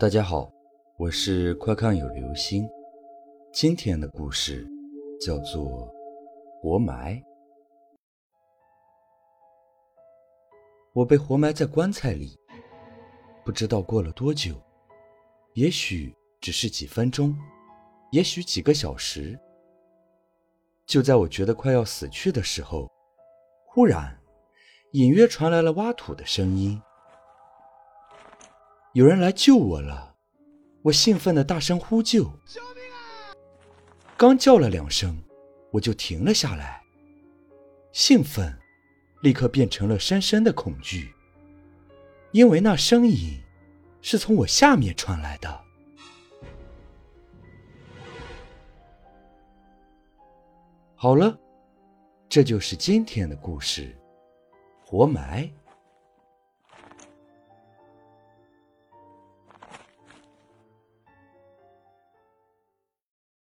大家好，我是快看有流星。今天的故事叫做《活埋》。我被活埋在棺材里，不知道过了多久，也许只是几分钟，也许几个小时。就在我觉得快要死去的时候，忽然隐约传来了挖土的声音。有人来救我了，我兴奋的大声呼救：“救命啊！”刚叫了两声，我就停了下来。兴奋立刻变成了深深的恐惧，因为那声音是从我下面传来的。好了，这就是今天的故事，活埋。